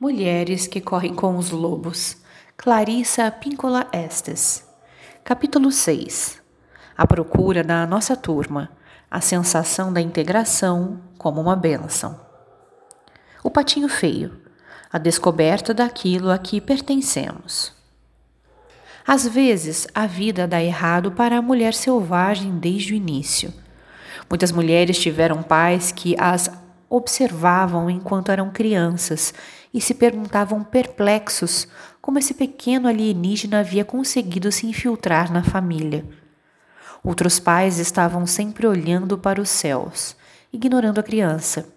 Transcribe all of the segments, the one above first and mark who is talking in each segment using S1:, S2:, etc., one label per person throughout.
S1: Mulheres que correm com os lobos. Clarissa Píncola Estes. Capítulo 6. A procura da nossa turma. A sensação da integração como uma bênção. O patinho feio. A descoberta daquilo a que pertencemos. Às vezes, a vida dá errado para a mulher selvagem desde o início. Muitas mulheres tiveram pais que as observavam enquanto eram crianças e se perguntavam perplexos como esse pequeno alienígena havia conseguido se infiltrar na família. Outros pais estavam sempre olhando para os céus, ignorando a criança,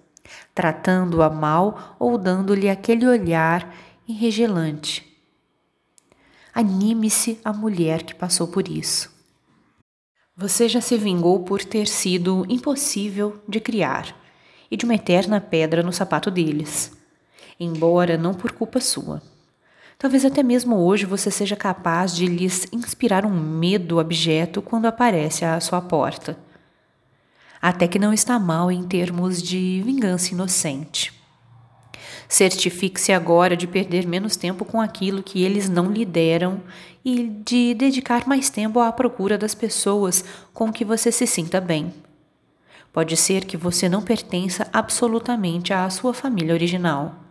S1: tratando-a mal ou dando-lhe aquele olhar enregelante. Anime-se a mulher que passou por isso. Você já se vingou por ter sido impossível de criar e de uma eterna pedra no sapato deles, embora não por culpa sua. Talvez até mesmo hoje você seja capaz de lhes inspirar um medo abjeto quando aparece à sua porta. Até que não está mal em termos de vingança inocente. Certifique-se agora de perder menos tempo com aquilo que eles não lhe deram e de dedicar mais tempo à procura das pessoas com que você se sinta bem. Pode ser que você não pertença absolutamente à sua família original.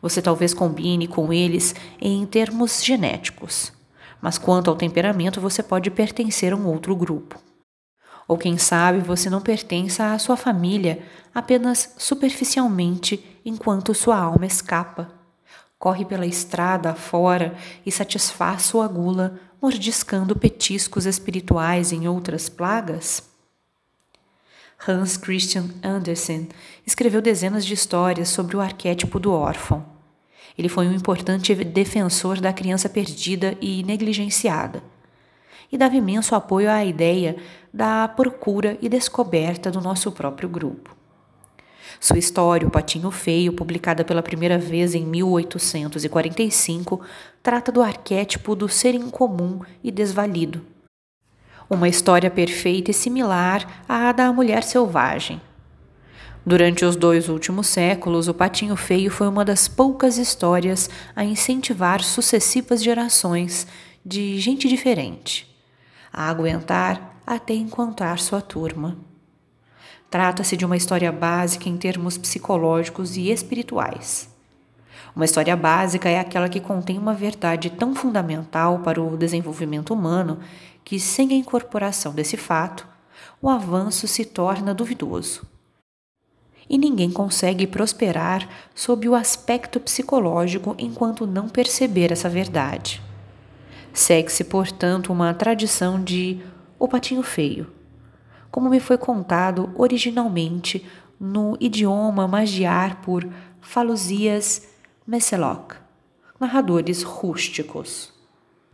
S1: Você talvez combine com eles em termos genéticos, mas quanto ao temperamento você pode pertencer a um outro grupo. Ou quem sabe você não pertença à sua família apenas superficialmente enquanto sua alma escapa. Corre pela estrada afora e satisfaz sua gula mordiscando petiscos espirituais em outras plagas? Hans Christian Andersen escreveu dezenas de histórias sobre o arquétipo do órfão. Ele foi um importante defensor da criança perdida e negligenciada, e dava imenso apoio à ideia da procura e descoberta do nosso próprio grupo. Sua história, O Patinho Feio, publicada pela primeira vez em 1845, trata do arquétipo do ser incomum e desvalido uma história perfeita e similar à da mulher selvagem. Durante os dois últimos séculos, o Patinho Feio foi uma das poucas histórias a incentivar sucessivas gerações de gente diferente a aguentar até encontrar sua turma. Trata-se de uma história básica em termos psicológicos e espirituais. Uma história básica é aquela que contém uma verdade tão fundamental para o desenvolvimento humano que, sem a incorporação desse fato, o avanço se torna duvidoso. E ninguém consegue prosperar sob o aspecto psicológico enquanto não perceber essa verdade. Segue-se, portanto, uma tradição de o patinho feio, como me foi contado originalmente no idioma magiar por Faluzias Messeloc, narradores rústicos.